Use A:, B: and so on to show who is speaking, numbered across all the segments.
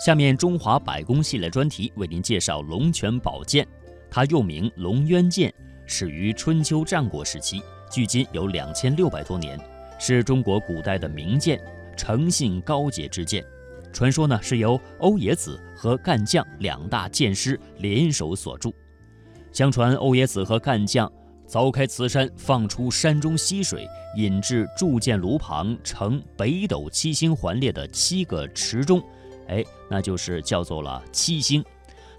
A: 下面中华百工系列专题为您介绍龙泉宝剑，它又名龙渊剑，始于春秋战国时期，距今有两千六百多年，是中国古代的名剑，诚信高洁之剑。传说呢是由欧冶子和干将两大剑师联手所铸。相传欧冶子和干将凿开瓷山，放出山中溪水，引至铸剑炉旁成北斗七星环列的七个池中。哎，那就是叫做了七星。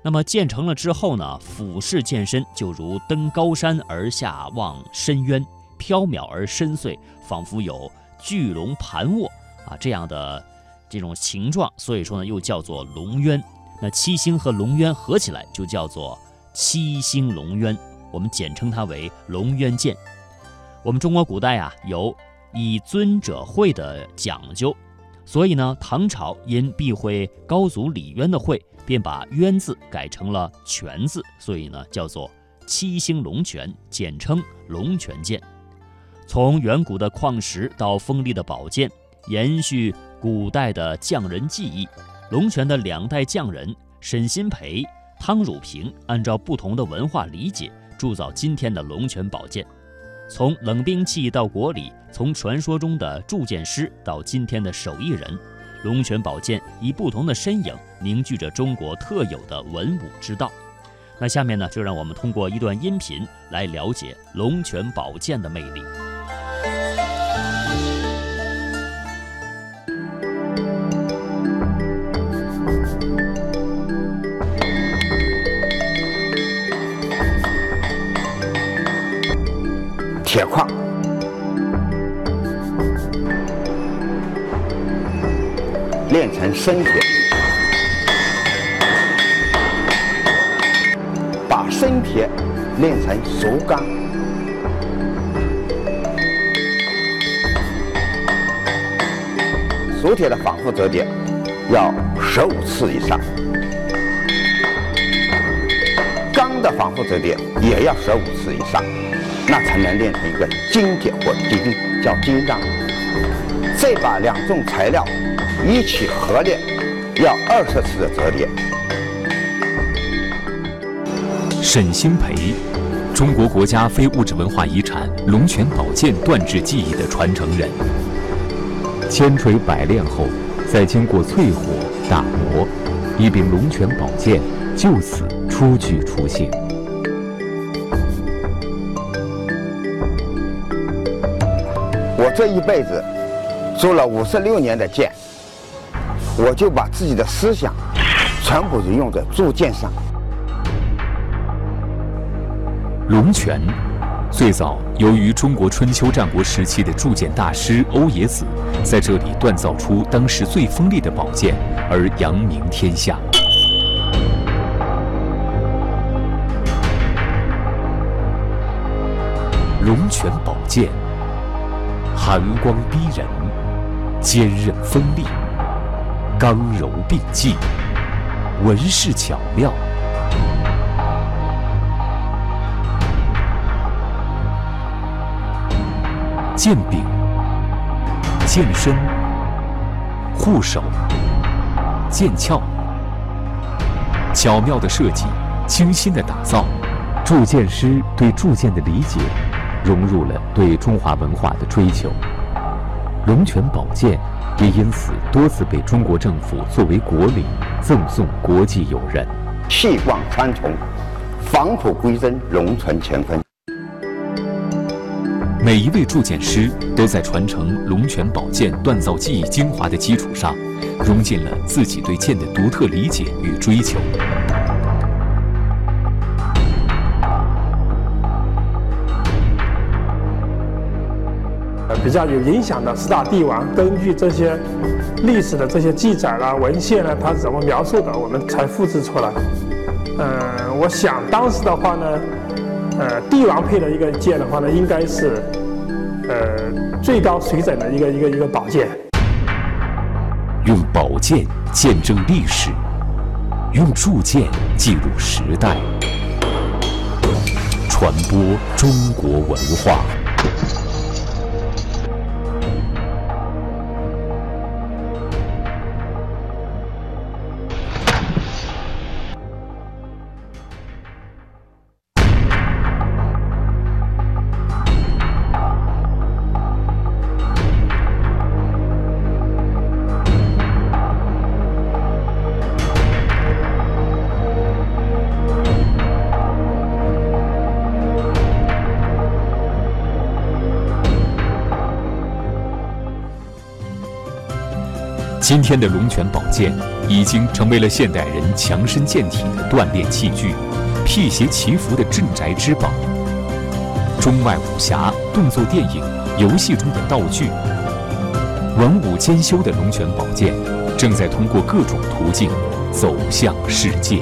A: 那么建成了之后呢，俯视剑身，就如登高山而下望深渊，飘渺而深邃，仿佛有巨龙盘卧啊这样的这种形状。所以说呢，又叫做龙渊。那七星和龙渊合起来，就叫做七星龙渊。我们简称它为龙渊剑。我们中国古代啊，有以尊者讳的讲究。所以呢，唐朝因避讳高祖李渊的讳，便把“渊”字改成了“泉”字，所以呢，叫做七星龙泉，简称龙泉剑。从远古的矿石到锋利的宝剑，延续古代的匠人技艺，龙泉的两代匠人沈新培、汤汝平，按照不同的文化理解，铸造今天的龙泉宝剑。从冷兵器到国礼，从传说中的铸剑师到今天的手艺人，龙泉宝剑以不同的身影凝聚着中国特有的文武之道。那下面呢，就让我们通过一段音频来了解龙泉宝剑的魅力。
B: 铁矿。炼成生铁，把生铁炼成熟钢，熟铁的反复折叠要十五次以上，钢的反复折叠也要十五次以上。那才能练成一个金铁或金，叫金刚。再把两种材料一起合练，要二十次的折叠。
C: 沈新培，中国国家非物质文化遗产龙泉宝剑锻制技艺的传承人。千锤百炼后，再经过淬火打磨，一柄龙泉宝剑就此初具雏形。
B: 我这一辈子做了五十六年的剑，我就把自己的思想全部是用在铸剑上。
C: 龙泉最早由于中国春秋战国时期的铸剑大师欧冶子在这里锻造出当时最锋利的宝剑而扬名天下。龙泉宝剑。寒光逼人，坚韧锋利，刚柔并济，纹饰巧妙。剑柄、剑身、护手、剑鞘，巧妙的设计，精心的打造，铸剑师对铸剑的理解。融入了对中华文化的追求，龙泉宝剑也因此多次被中国政府作为国礼赠送国际友人。
B: 气贯穿重，返璞归真，龙存乾坤。
C: 每一位铸剑师都在传承龙泉宝剑锻造技艺精华的基础上，融进了自己对剑的独特理解与追求。
D: 比较有影响的四大帝王，根据这些历史的这些记载啦、文献呢，它怎么描述的，我们才复制出来。嗯，我想当时的话呢，呃，帝王配的一个剑的话呢，应该是呃最高水准的一个一个一个宝剑。
C: 用宝剑见证历史，用铸剑记录时代，传播中国文化。今天的龙泉宝剑已经成为了现代人强身健体的锻炼器具，辟邪祈福的镇宅之宝。中外武侠、动作电影、游戏中的道具，文武兼修的龙泉宝剑，正在通过各种途径走向世界。